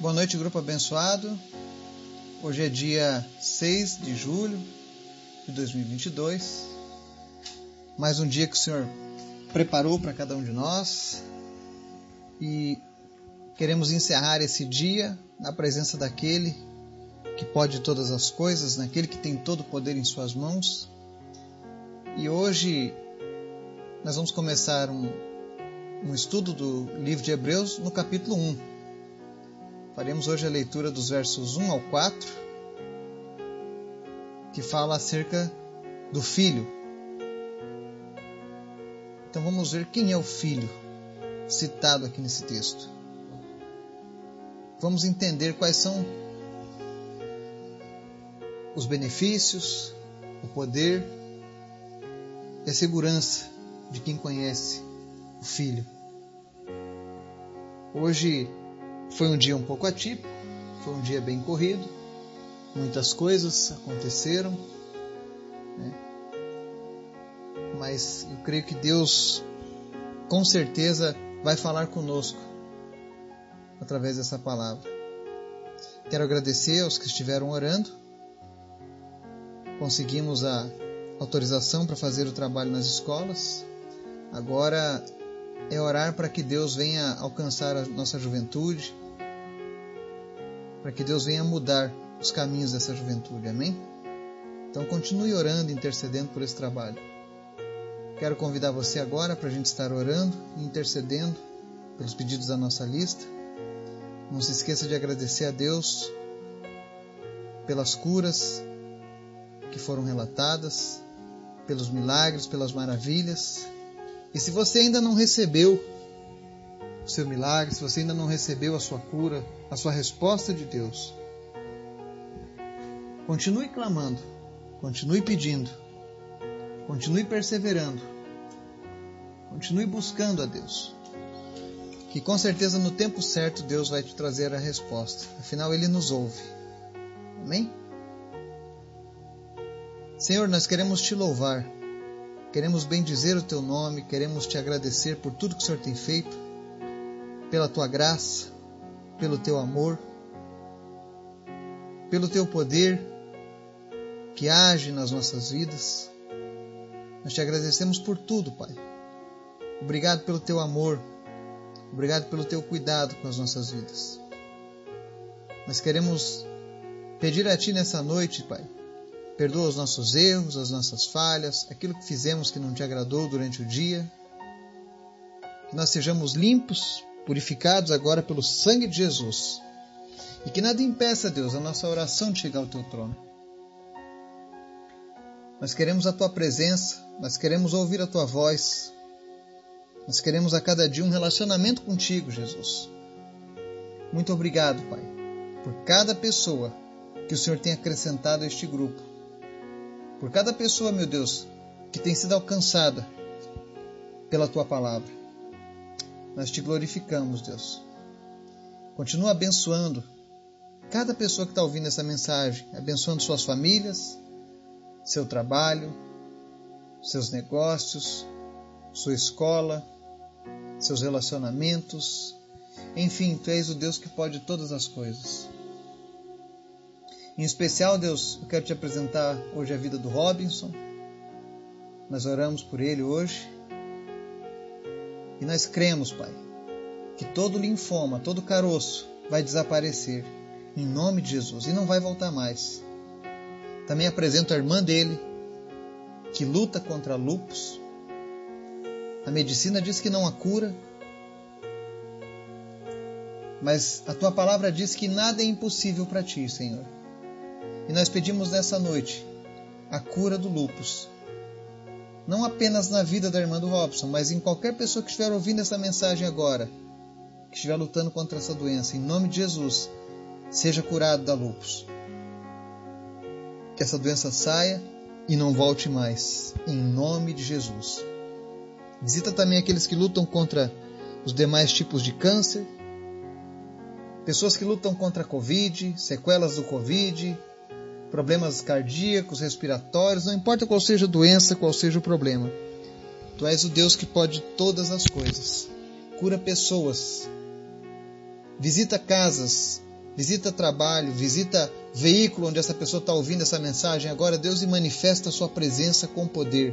Boa noite, grupo abençoado. Hoje é dia 6 de julho de 2022. Mais um dia que o Senhor preparou para cada um de nós. E queremos encerrar esse dia na presença daquele que pode todas as coisas, naquele que tem todo o poder em suas mãos. E hoje nós vamos começar um, um estudo do livro de Hebreus no capítulo 1. Faremos hoje a leitura dos versos 1 ao 4, que fala acerca do filho. Então vamos ver quem é o filho citado aqui nesse texto. Vamos entender quais são os benefícios, o poder e a segurança de quem conhece o filho. Hoje foi um dia um pouco atípico, foi um dia bem corrido, muitas coisas aconteceram, né? mas eu creio que Deus com certeza vai falar conosco através dessa palavra. Quero agradecer aos que estiveram orando. Conseguimos a autorização para fazer o trabalho nas escolas. Agora é orar para que Deus venha alcançar a nossa juventude, para que Deus venha mudar os caminhos dessa juventude. Amém? Então continue orando, intercedendo por esse trabalho. Quero convidar você agora para a gente estar orando e intercedendo pelos pedidos da nossa lista. Não se esqueça de agradecer a Deus pelas curas que foram relatadas, pelos milagres, pelas maravilhas. E se você ainda não recebeu o seu milagre, se você ainda não recebeu a sua cura, a sua resposta de Deus, continue clamando, continue pedindo, continue perseverando, continue buscando a Deus. Que com certeza no tempo certo Deus vai te trazer a resposta. Afinal, Ele nos ouve. Amém? Senhor, nós queremos te louvar, queremos bendizer o teu nome, queremos te agradecer por tudo que o Senhor tem feito pela tua graça, pelo teu amor, pelo teu poder que age nas nossas vidas. Nós te agradecemos por tudo, Pai. Obrigado pelo teu amor, obrigado pelo teu cuidado com as nossas vidas. Nós queremos pedir a Ti nessa noite, Pai. Perdoa os nossos erros, as nossas falhas, aquilo que fizemos que não te agradou durante o dia. Que nós sejamos limpos purificados agora pelo sangue de Jesus. E que nada impeça, Deus, a nossa oração de chegar ao teu trono. Nós queremos a tua presença, nós queremos ouvir a tua voz. Nós queremos a cada dia um relacionamento contigo, Jesus. Muito obrigado, Pai, por cada pessoa que o Senhor tem acrescentado a este grupo. Por cada pessoa, meu Deus, que tem sido alcançada pela tua palavra. Nós te glorificamos, Deus. Continua abençoando cada pessoa que está ouvindo essa mensagem, abençoando suas famílias, seu trabalho, seus negócios, sua escola, seus relacionamentos. Enfim, tu és o Deus que pode todas as coisas. Em especial, Deus, eu quero te apresentar hoje a vida do Robinson. Nós oramos por ele hoje e nós cremos, Pai, que todo linfoma, todo caroço vai desaparecer em nome de Jesus e não vai voltar mais. Também apresento a irmã dele, que luta contra lupus. A medicina diz que não há cura, mas a tua palavra diz que nada é impossível para ti, Senhor. E nós pedimos nessa noite a cura do lupus não apenas na vida da irmã do Robson, mas em qualquer pessoa que estiver ouvindo essa mensagem agora, que estiver lutando contra essa doença, em nome de Jesus, seja curado da lupus. Que essa doença saia e não volte mais, em nome de Jesus. Visita também aqueles que lutam contra os demais tipos de câncer, pessoas que lutam contra a Covid, sequelas do Covid, problemas cardíacos, respiratórios, não importa qual seja a doença, qual seja o problema. Tu és o Deus que pode todas as coisas. Cura pessoas. Visita casas visita trabalho, visita veículo onde essa pessoa está ouvindo essa mensagem agora, Deus, e manifesta a sua presença com poder.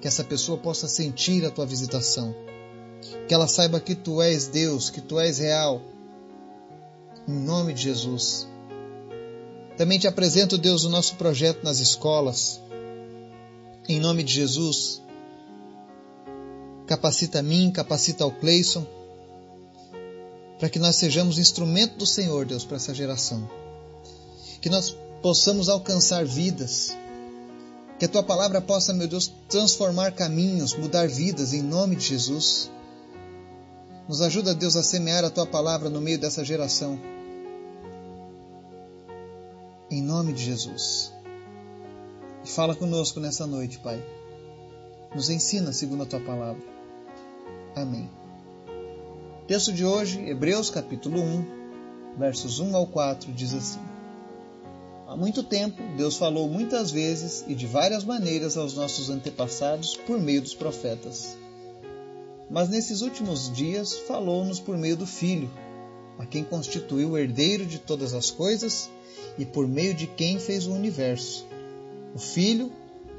Que essa pessoa possa sentir a tua visitação. Que ela saiba que tu és Deus, que tu és real. Em nome de Jesus. Também te apresento, Deus, o nosso projeto nas escolas. Em nome de Jesus. Capacita a mim, capacita ao Cleison para que nós sejamos instrumento do Senhor, Deus, para essa geração. Que nós possamos alcançar vidas. Que a tua palavra possa, meu Deus, transformar caminhos, mudar vidas em nome de Jesus. Nos ajuda, Deus, a semear a tua palavra no meio dessa geração. Em nome de Jesus. E fala conosco nessa noite, Pai. Nos ensina segundo a tua palavra. Amém. Texto de hoje, Hebreus capítulo 1, versos 1 ao 4, diz assim: Há muito tempo, Deus falou muitas vezes e de várias maneiras aos nossos antepassados por meio dos profetas. Mas nesses últimos dias falou-nos por meio do Filho, a quem constituiu o herdeiro de todas as coisas e por meio de quem fez o universo. O Filho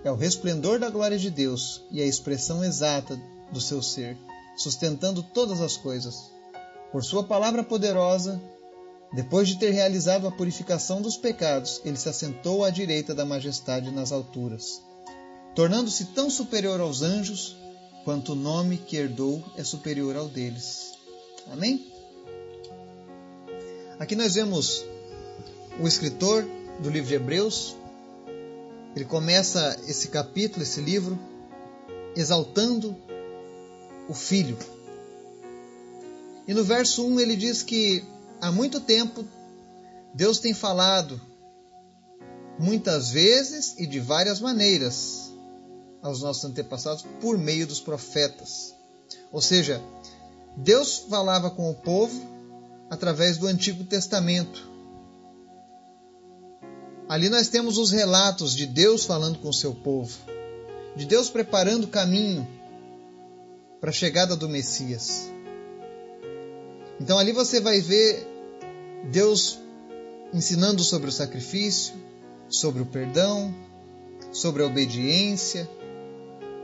é o resplendor da glória de Deus e a expressão exata do seu ser sustentando todas as coisas. Por sua palavra poderosa, depois de ter realizado a purificação dos pecados, ele se assentou à direita da majestade nas alturas, tornando-se tão superior aos anjos quanto o nome que herdou é superior ao deles. Amém? Aqui nós vemos o escritor do livro de Hebreus. Ele começa esse capítulo, esse livro, exaltando o Filho. E no verso 1 ele diz que há muito tempo Deus tem falado muitas vezes e de várias maneiras aos nossos antepassados por meio dos profetas. Ou seja, Deus falava com o povo através do Antigo Testamento. Ali nós temos os relatos de Deus falando com o seu povo, de Deus preparando o caminho para a chegada do Messias. Então ali você vai ver Deus ensinando sobre o sacrifício, sobre o perdão, sobre a obediência,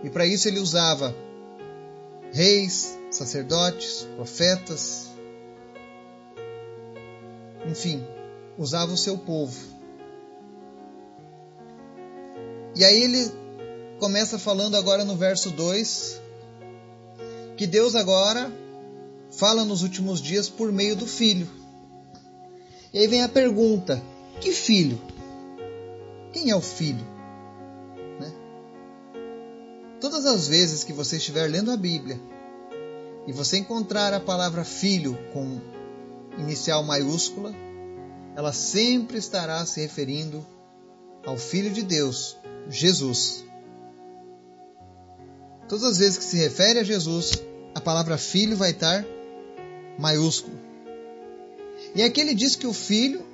e para isso ele usava reis, sacerdotes, profetas, enfim, usava o seu povo. E aí ele começa falando agora no verso 2 que Deus agora fala nos últimos dias por meio do Filho. E aí vem a pergunta: que filho? Quem é o filho? Né? Todas as vezes que você estiver lendo a Bíblia e você encontrar a palavra filho com inicial maiúscula, ela sempre estará se referindo ao Filho de Deus, Jesus. Todas as vezes que se refere a Jesus, a palavra filho vai estar maiúsculo. E aqui ele diz que o filho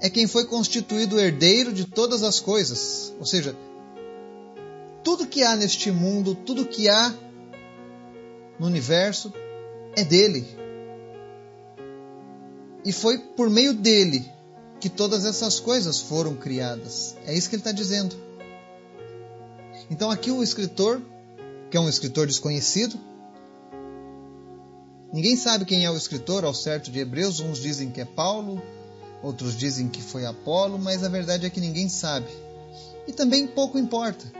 é quem foi constituído herdeiro de todas as coisas. Ou seja, tudo que há neste mundo, tudo que há no universo é dele. E foi por meio dele que todas essas coisas foram criadas. É isso que ele está dizendo. Então aqui o escritor, que é um escritor desconhecido, ninguém sabe quem é o escritor ao certo de Hebreus, uns dizem que é Paulo, outros dizem que foi Apolo, mas a verdade é que ninguém sabe. E também pouco importa.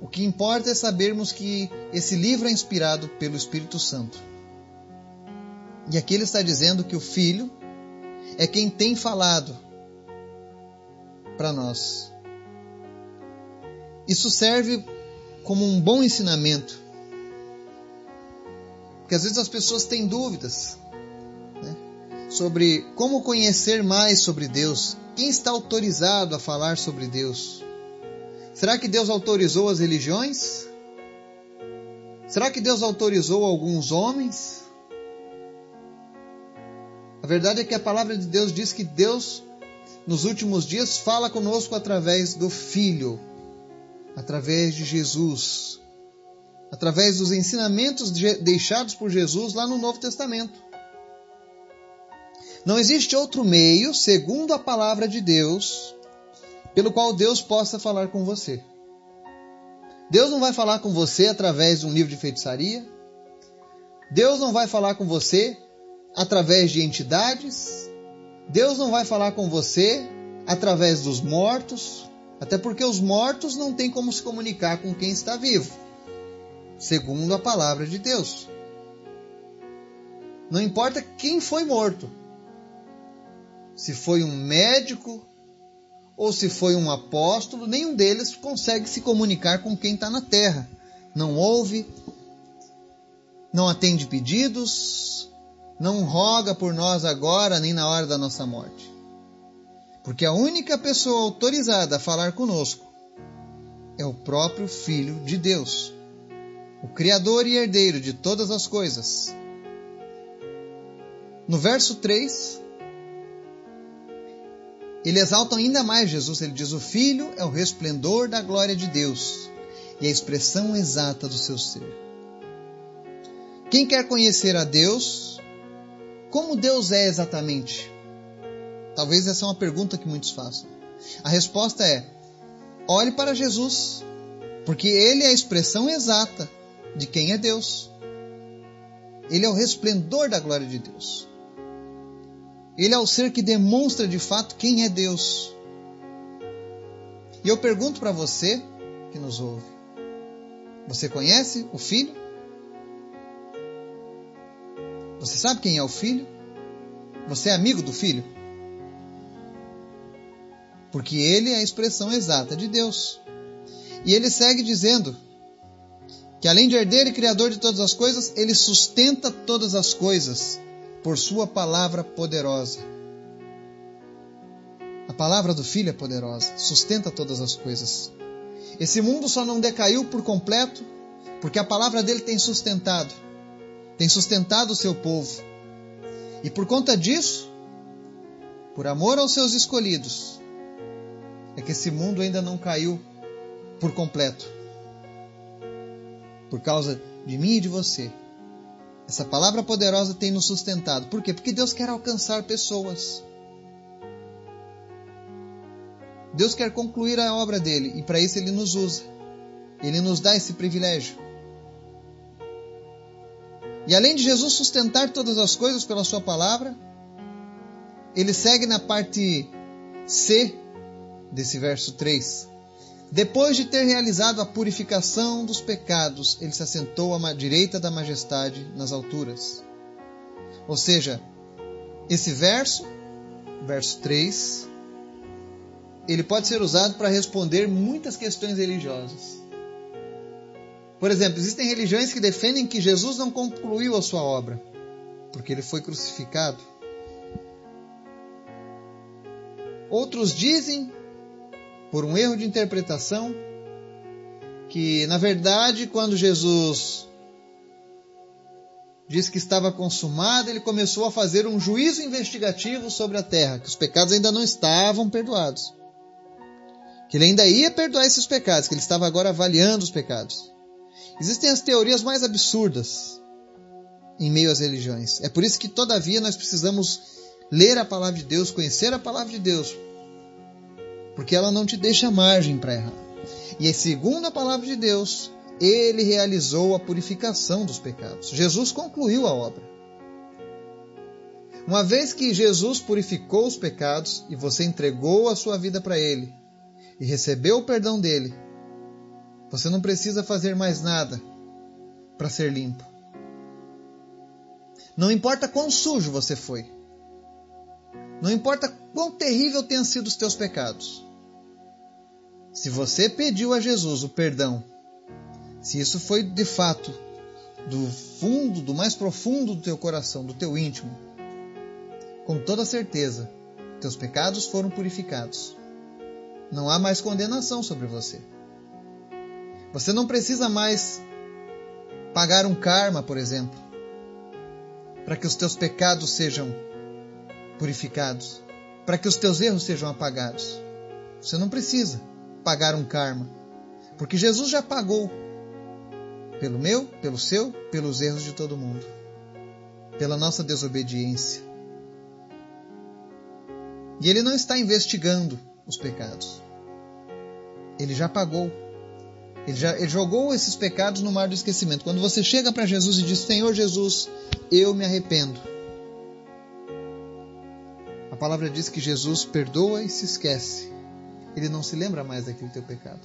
O que importa é sabermos que esse livro é inspirado pelo Espírito Santo. E aqui ele está dizendo que o Filho é quem tem falado para nós. Isso serve como um bom ensinamento. Porque às vezes as pessoas têm dúvidas né, sobre como conhecer mais sobre Deus. Quem está autorizado a falar sobre Deus? Será que Deus autorizou as religiões? Será que Deus autorizou alguns homens? A verdade é que a palavra de Deus diz que Deus, nos últimos dias, fala conosco através do Filho, através de Jesus, através dos ensinamentos deixados por Jesus lá no Novo Testamento. Não existe outro meio, segundo a palavra de Deus, pelo qual Deus possa falar com você. Deus não vai falar com você através de um livro de feitiçaria. Deus não vai falar com você através de entidades. Deus não vai falar com você através dos mortos, até porque os mortos não têm como se comunicar com quem está vivo, segundo a palavra de Deus. Não importa quem foi morto, se foi um médico ou se foi um apóstolo, nenhum deles consegue se comunicar com quem está na terra. Não ouve, não atende pedidos, não roga por nós agora nem na hora da nossa morte. Porque a única pessoa autorizada a falar conosco é o próprio Filho de Deus, o Criador e herdeiro de todas as coisas. No verso 3, ele exalta ainda mais Jesus. Ele diz: O Filho é o resplendor da glória de Deus e a expressão exata do seu ser. Quem quer conhecer a Deus, como Deus é exatamente? Talvez essa é uma pergunta que muitos façam. A resposta é: olhe para Jesus, porque Ele é a expressão exata de quem é Deus. Ele é o resplendor da glória de Deus. Ele é o ser que demonstra de fato quem é Deus. E eu pergunto para você que nos ouve: você conhece o Filho? Você sabe quem é o Filho? Você é amigo do Filho? Porque ele é a expressão exata de Deus. E ele segue dizendo que, além de herdeiro e criador de todas as coisas, ele sustenta todas as coisas por sua palavra poderosa. A palavra do Filho é poderosa, sustenta todas as coisas. Esse mundo só não decaiu por completo porque a palavra dele tem sustentado, tem sustentado o seu povo. E por conta disso, por amor aos seus escolhidos, é que esse mundo ainda não caiu por completo. Por causa de mim e de você. Essa palavra poderosa tem nos sustentado. Por quê? Porque Deus quer alcançar pessoas. Deus quer concluir a obra dele e para isso ele nos usa. Ele nos dá esse privilégio. E além de Jesus sustentar todas as coisas pela sua palavra, ele segue na parte C desse verso 3. Depois de ter realizado a purificação dos pecados, ele se assentou à direita da majestade nas alturas. Ou seja, esse verso, verso 3, ele pode ser usado para responder muitas questões religiosas. Por exemplo, existem religiões que defendem que Jesus não concluiu a sua obra, porque ele foi crucificado. Outros dizem por um erro de interpretação, que na verdade, quando Jesus disse que estava consumado, ele começou a fazer um juízo investigativo sobre a terra, que os pecados ainda não estavam perdoados. Que ele ainda ia perdoar esses pecados, que ele estava agora avaliando os pecados. Existem as teorias mais absurdas em meio às religiões. É por isso que, todavia, nós precisamos ler a palavra de Deus, conhecer a palavra de Deus, porque ela não te deixa margem para errar. E segundo a palavra de Deus, ele realizou a purificação dos pecados. Jesus concluiu a obra. Uma vez que Jesus purificou os pecados e você entregou a sua vida para ele e recebeu o perdão dele, você não precisa fazer mais nada para ser limpo. Não importa quão sujo você foi. Não importa quão terrível tenham sido os teus pecados. Se você pediu a Jesus o perdão, se isso foi de fato do fundo, do mais profundo do teu coração, do teu íntimo, com toda certeza, teus pecados foram purificados. Não há mais condenação sobre você. Você não precisa mais pagar um karma, por exemplo, para que os teus pecados sejam purificados, para que os teus erros sejam apagados. Você não precisa pagar um karma, porque Jesus já pagou pelo meu, pelo seu, pelos erros de todo mundo, pela nossa desobediência. E ele não está investigando os pecados. Ele já pagou. Ele, já, ele jogou esses pecados no mar do esquecimento. Quando você chega para Jesus e diz: Senhor Jesus, eu me arrependo. A palavra diz que Jesus perdoa e se esquece. Ele não se lembra mais daquele teu pecado.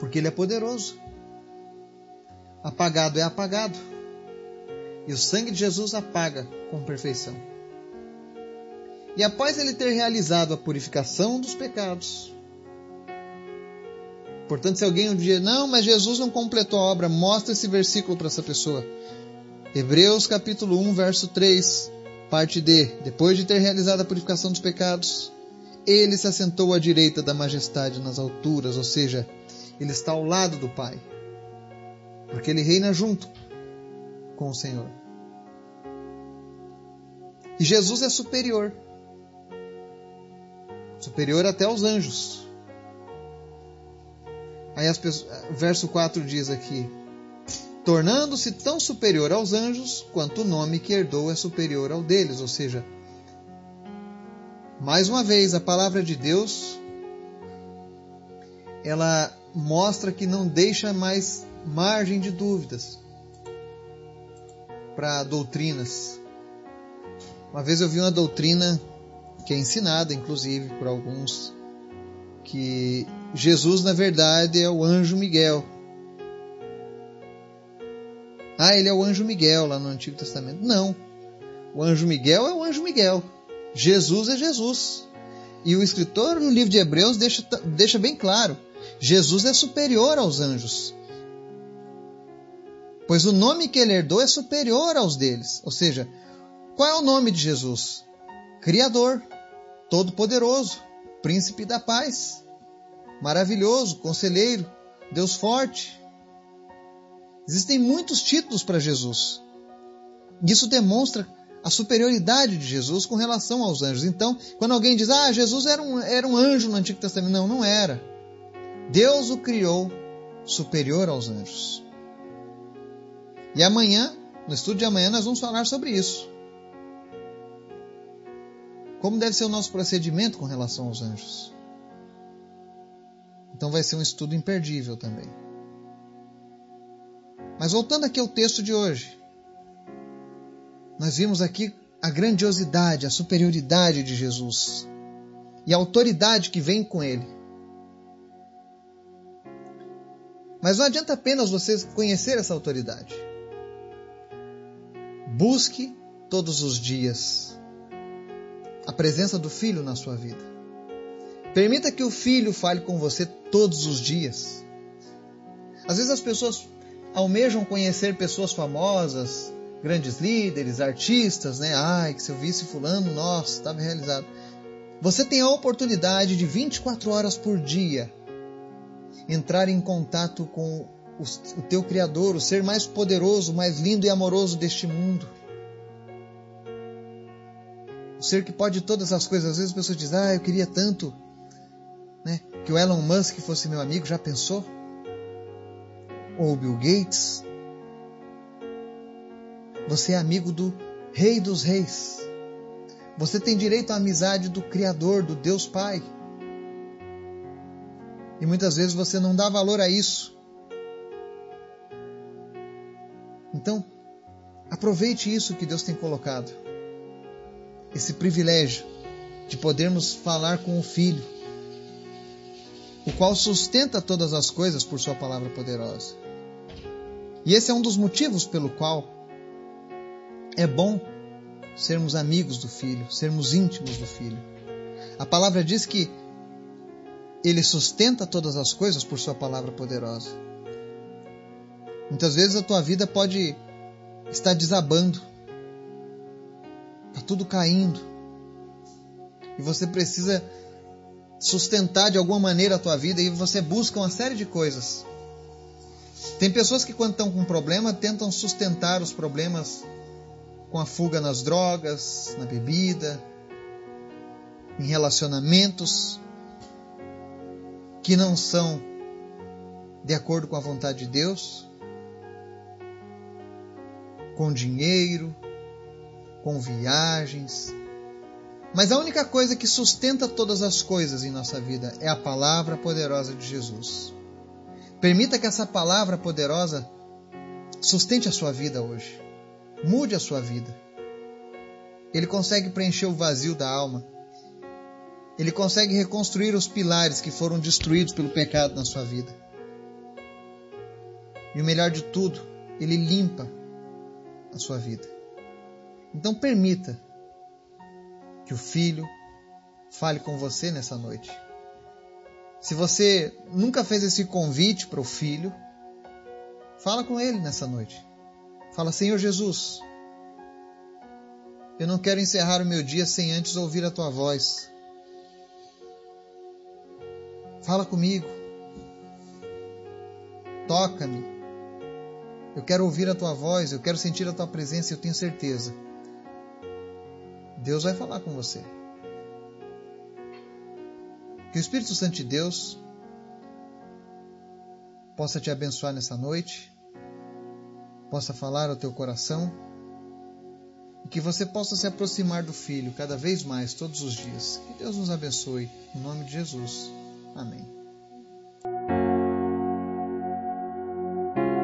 Porque ele é poderoso. Apagado é apagado. E o sangue de Jesus apaga com perfeição. E após ele ter realizado a purificação dos pecados, portanto, se alguém um dia, não, mas Jesus não completou a obra, mostra esse versículo para essa pessoa. Hebreus capítulo 1, verso 3, parte D. Depois de ter realizado a purificação dos pecados, ele se assentou à direita da majestade nas alturas, ou seja, ele está ao lado do Pai, porque ele reina junto com o Senhor. E Jesus é superior superior até aos anjos. Aí as pessoas, verso 4 diz aqui: tornando-se tão superior aos anjos quanto o nome que herdou é superior ao deles, ou seja, mais uma vez a palavra de Deus ela mostra que não deixa mais margem de dúvidas para doutrinas. Uma vez eu vi uma doutrina que é ensinada, inclusive, por alguns, que Jesus, na verdade, é o anjo Miguel. Ah, ele é o anjo Miguel lá no Antigo Testamento. Não. O anjo Miguel é o anjo Miguel. Jesus é Jesus. E o escritor no livro de Hebreus deixa, deixa bem claro: Jesus é superior aos anjos. Pois o nome que ele herdou é superior aos deles. Ou seja, qual é o nome de Jesus? Criador. Todo-Poderoso, Príncipe da Paz, Maravilhoso, Conselheiro, Deus Forte. Existem muitos títulos para Jesus. Isso demonstra a superioridade de Jesus com relação aos anjos. Então, quando alguém diz, ah, Jesus era um, era um anjo no Antigo Testamento, não, não era. Deus o criou superior aos anjos. E amanhã, no estudo de amanhã, nós vamos falar sobre isso. Como deve ser o nosso procedimento com relação aos anjos? Então vai ser um estudo imperdível também. Mas voltando aqui ao texto de hoje, nós vimos aqui a grandiosidade, a superioridade de Jesus e a autoridade que vem com ele. Mas não adianta apenas você conhecer essa autoridade. Busque todos os dias a presença do Filho na sua vida. Permita que o Filho fale com você todos os dias. Às vezes as pessoas almejam conhecer pessoas famosas, grandes líderes, artistas, né? Ai, que se eu visse fulano, nossa, estava realizado. Você tem a oportunidade de 24 horas por dia entrar em contato com o teu Criador, o ser mais poderoso, mais lindo e amoroso deste mundo o ser que pode todas as coisas. Às vezes as pessoas dizem, ah, eu queria tanto né, que o Elon Musk fosse meu amigo, já pensou? Ou o Bill Gates? Você é amigo do Rei dos Reis. Você tem direito à amizade do Criador, do Deus Pai. E muitas vezes você não dá valor a isso. Então, aproveite isso que Deus tem colocado esse privilégio de podermos falar com o Filho, o qual sustenta todas as coisas por Sua palavra poderosa. E esse é um dos motivos pelo qual é bom sermos amigos do Filho, sermos íntimos do Filho. A palavra diz que ele sustenta todas as coisas por Sua palavra poderosa. Muitas vezes a tua vida pode estar desabando, Está tudo caindo. E você precisa sustentar de alguma maneira a tua vida e você busca uma série de coisas. Tem pessoas que quando estão com problema tentam sustentar os problemas com a fuga nas drogas, na bebida, em relacionamentos que não são de acordo com a vontade de Deus, com dinheiro, com viagens. Mas a única coisa que sustenta todas as coisas em nossa vida é a palavra poderosa de Jesus. Permita que essa palavra poderosa sustente a sua vida hoje. Mude a sua vida. Ele consegue preencher o vazio da alma. Ele consegue reconstruir os pilares que foram destruídos pelo pecado na sua vida. E o melhor de tudo, ele limpa a sua vida. Então permita que o Filho fale com você nessa noite. Se você nunca fez esse convite para o Filho, fala com ele nessa noite. Fala, Senhor Jesus, eu não quero encerrar o meu dia sem antes ouvir a tua voz. Fala comigo. Toca-me. Eu quero ouvir a tua voz, eu quero sentir a tua presença, eu tenho certeza Deus vai falar com você. Que o Espírito Santo de Deus possa te abençoar nessa noite, possa falar ao teu coração e que você possa se aproximar do Filho cada vez mais todos os dias. Que Deus nos abençoe. Em nome de Jesus. Amém.